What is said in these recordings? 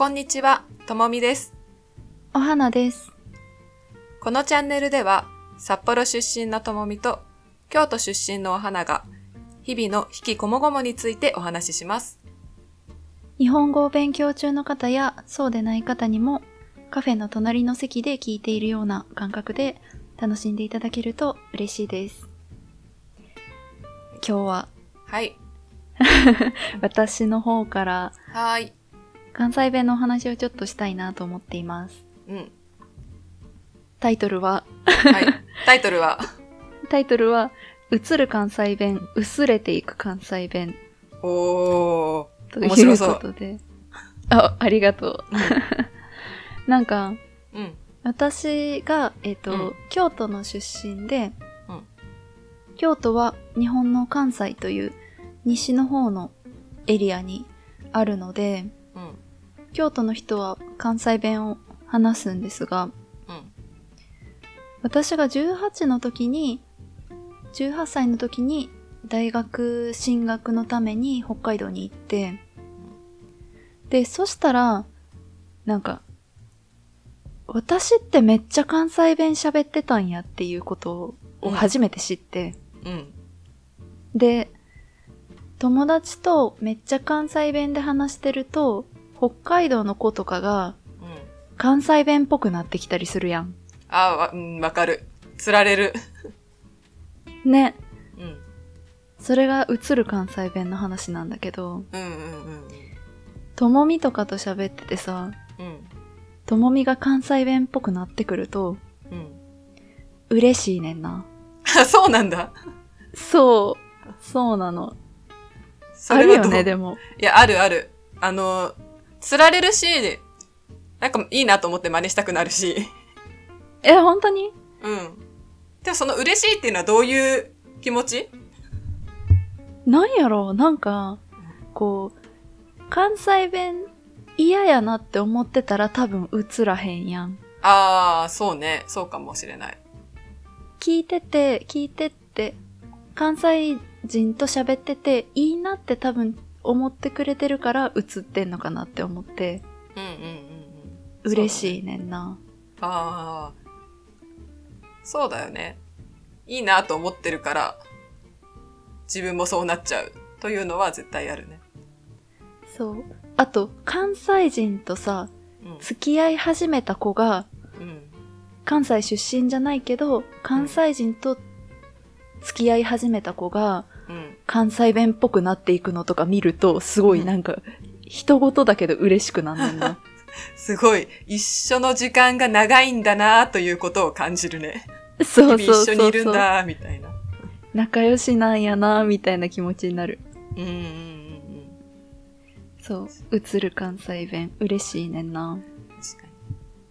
こんにちは、ともみです。お花です。このチャンネルでは、札幌出身のともみと、京都出身のお花が、日々の引きこもごもについてお話しします。日本語を勉強中の方やそうでない方にもカフェの隣の席で聞いているような感覚で楽しんでいただけると嬉しいです。今日ははい。私の方からはーい。関西弁のお話をちょっとしたいなと思っています。うん。タイトルは、はい。タイトルは、タイトルは、映る関西弁、薄れていく関西弁おー。という面白そうことで。あ、ありがとう。なんか、うん。私が、えっ、と、うん京都の出身で、うん京都は日本の関西という西の方のエリアにあるので、うん。京都の人は関西弁を話すんですが、うん。私が18の時に、18歳の時に大学進学のために北海道に行って、で、そしたら、なんか、私ってめっちゃ関西弁喋ってたんやっていうことを初めて知って、うん。で、友達とめっちゃ関西弁で話してると、北海道の子とかがうん。関西弁っぽくなってきたりするやん。あーわ、うん、わかる。釣られる。ね。うん。それが映る関西弁の話なんだけど、うんうんうんともみとかと喋っててさ、うん。うん。ともみが関西弁っぽくなってくると、うん。嬉しいねんな。あ、そうなんだ。そう。そうなの。あるよね、でも。いや、あるある。あの、釣られるし、なんかいいなと思って真似したくなるし。え、本当に？うん。でもその嬉しいっていうのはどういう気持ち？なんやろ？うなんか、こう、関西弁嫌やなって思ってたら多分映らへんやん。ああ、そうね。そうかもしれない。聞いてて、聞いてって、関西人と喋ってていいなって多分思ってくれてるから映ってんのかなって思って、うんうんうんうん。嬉い。しいねんな。ああ。そうだよね。いいなと思ってるから、自分もそうなっちゃう。というのは絶対あるね。そう。あと、関西人とさ、うん。付き合い始めた子が、うん。関西出身じゃないけど、関西人と付き合い始めた子が、うん。関西弁っぽくなっていくのとか見ると、すごいなんか、人事だけど嬉しくなんねんな。すごい、一緒の時間が長いんだなということを感じるね。そうそうそうそう。一緒にいるんだみたいな。仲良しなんやな、みたいな気持ちになる。うんうんうんうん。そう。映る関西弁、嬉しいねんな。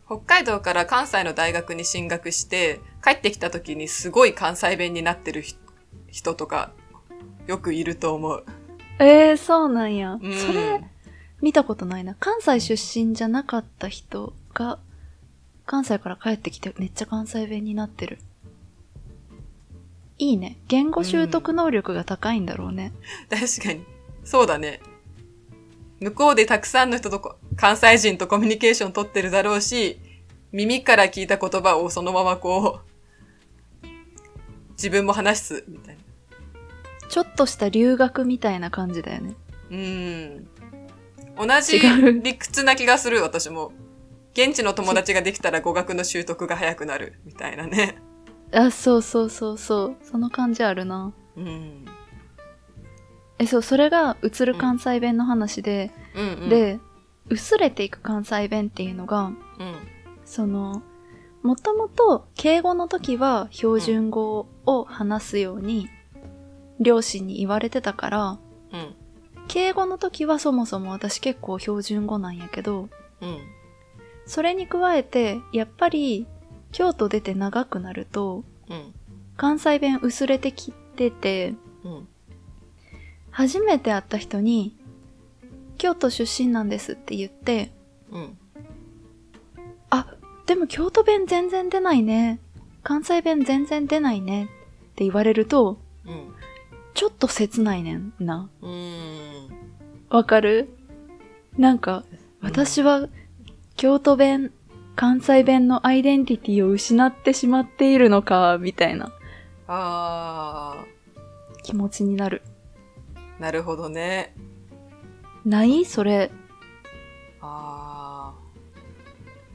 北海道から関西の大学に進学して、帰ってきた時にすごい関西弁になってるひ人とか、よくいると思う。えー、そうなんや。うん、それ、見たことないな。関西出身じゃなかった人が、関西から帰ってきてめっちゃ関西弁になってる。いいね。言語習得能力が高いんだろうね。確かに。そうだね。向こうでたくさんの人とこ関西人とコミュニケーション取ってるだろうし、耳から聞いた言葉をそのままこう、自分も話す、みたいな。ちょっとした留学みたいな感じだよね。うん。同じ理屈な気がする、私も。現地の友達ができたら語学の習得が早くなる、みたいなね。あ、そうそうそうそう。その感じあるな。うん。え、そう、それが映る関西弁の話で、うん、うん。、で、薄れていく関西弁っていうのが、うん。その、もともと敬語の時は標準語を話すように、両親に言われてたから、うん。敬語の時はそもそも私結構標準語なんやけど、うん。それに加えて、やっぱり、京都出て長くなると、うん。関西弁薄れてきてて、うん。初めて会った人に、京都出身なんですって言って、うん。あ、でも京都弁全然出ないね。関西弁全然出ないね。って言われると、うん。ちょっと切ないねんな。うーん。わかる？なんか、私は京都弁、関西弁のアイデンティティを失ってしまっているのか、みたいなあ気持ちになる。ー、なるほどね。ない？それ。あ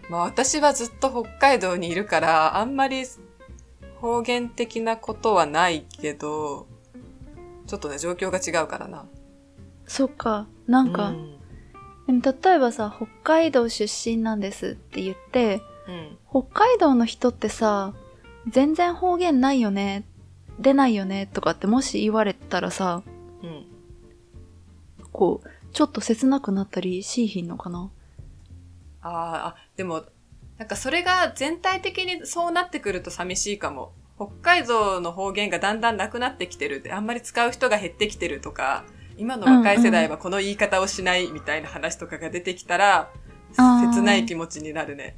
ー。まあ私はずっと北海道にいるから、あんまり方言的なことはないけど、ちょっとね、状況が違うからな。そっか。なんか、うん。でも例えばさ、北海道出身なんですって言って、うん。北海道の人ってさ、全然方言ないよね、出ないよね、とかってもし言われたらさ、うん。こう、ちょっと切なくなったりしいひんのかな？あーあ、でも、なんかそれが全体的にそうなってくると寂しいかも。北海道の方言がだんだんなくなってきてるで、あんまり使う人が減ってきてるとか、今の若い世代はこの言い方をしないみたいな話とかが出てきたら、あー切ない気持ちになるね。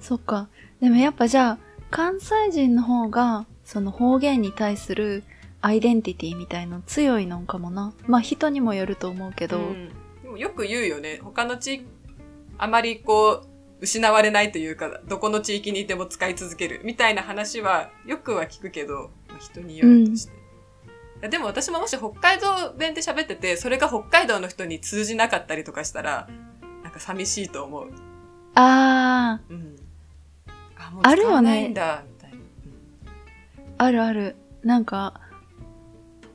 そっか。でもやっぱじゃあ、関西人の方が、その方言に対するアイデンティティみたいの強いのかもな。まあ人にもよると思うけど、うんでもよく言うよね。他の地域、あまりこう、失われないというか、どこの地域にいても使い続けるみたいな話はよくは聞くけど、まあ人によるとして。いやでも私ももし北海道弁で喋ってて、それが北海道の人に通じなかったりとかしたら、なんか寂しいと思う。あうん。あ、もうあるよね使わないんだ、みたいな。ー、あるある。なんか、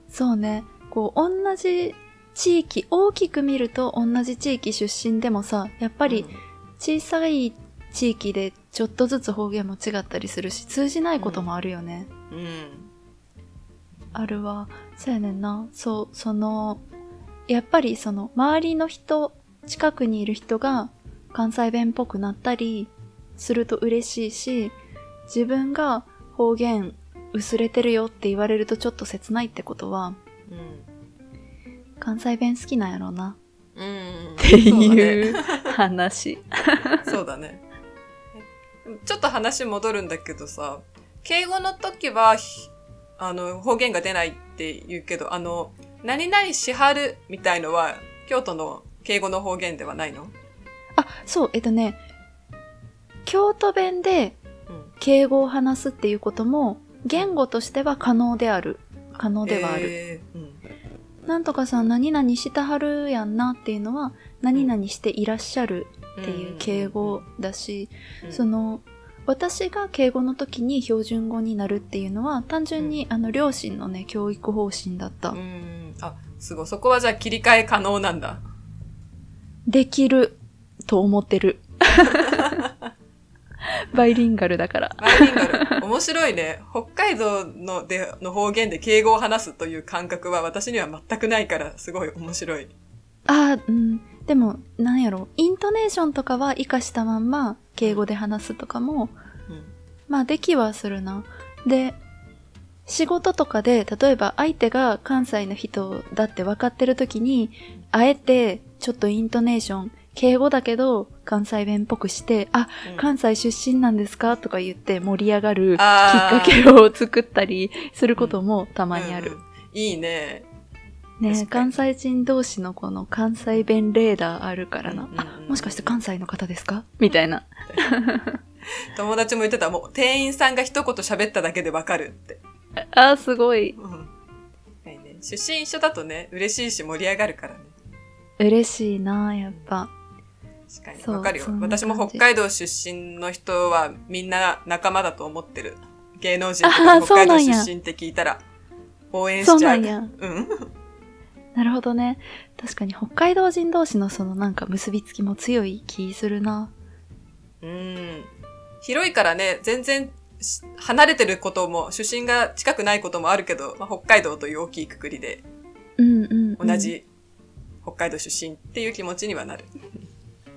そうね、こう、同じ地域、大きく見ると同じ地域出身でもさ、やっぱり小さい地域でちょっとずつ方言も違ったりするし、通じないこともあるよね。うん。うん。あるわ。そうやねんな。そう、その、やっぱりその、周りの人、近くにいる人が関西弁っぽくなったりすると嬉しいし、自分が方言薄れてるよって言われるとちょっと切ないってことは、うん。関西弁好きなんやろうな。うん。っていう話。そうだね。えちょっと話戻るんだけどさ、敬語の時は、ひあの、方言が出ないって言うけど、あの、何々しはるみたいのは、京都の敬語の方言ではないの？あ、そう、えっとね、京都弁でうん。敬語を話すっていうことも、言語としては可能である。可能ではある。えーうん。なんとかさん何々してはるやんなっていうのは何々していらっしゃるっていう敬語だし、うんその私が敬語の時に標準語になるっていうのは単純に、あの両親のね教育方針だった、うん。あ、すごい。そこはじゃあ切り替え可能なんだ。できると思ってる バイリンガルだからバイリンガル。面白いね。北海道のでの方言で敬語を話すという感覚は私には全くないから、すごい面白い。あーうんでもなんやろイントネーションとかは活かしたまんま敬語で話すとかもうん。まあできはするな。で、仕事とかで、例えば相手が関西の人だって分かってる時に、あえてちょっとイントネーション、敬語だけど関西弁っぽくして、あ、うん関西出身なんですかとか言って盛り上がるきっかけを作ったりすることもたまにある。うんうんいいね。ね関西人同士のこの関西弁レーダーあるからな。うんうんうんあ、もしかして関西の方ですか？みたいな。友達も言ってた、もう店員さんが一言喋っただけでわかるって。あー、すごい。うんはいね出身一緒だとね、嬉しいし盛り上がるからね。嬉しいなやっぱ。確かに。そうわかるよ私も北海道出身の人はみんな仲間だと思ってる。芸能人とあかー北海道出身って聞いたら、応援しそうちゃう。なんや。うん。なるほどね。確かに北海道人同士のそのなんか結びつきも強い気するな。うん。広いからね、全然し離れてることも、出身が近くないこともあるけど、まあ、北海道という大きいくくりで、うんうん、うん。同。じ北海道出身っていう気持ちにはなる。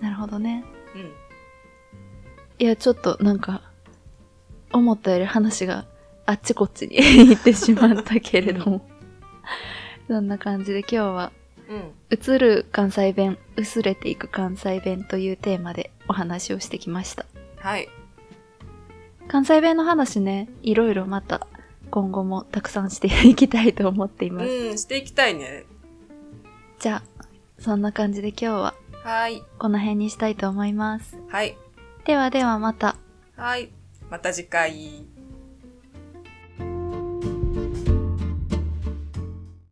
なるほどね。うん。いや、ちょっとなんか、思ったより話があっちこっちに 行ってしまったけれども。そんな感じで今日は、うん。映る関西弁、薄れていく関西弁というテーマでお話をしてきました。はい。関西弁の話ね、いろいろまた今後もたくさんしていきたいと思っています。うん、していきたいね。じゃあ、そんな感じで今日ははい。この辺にしたいと思います。はい。ではではまた。はい。また次回。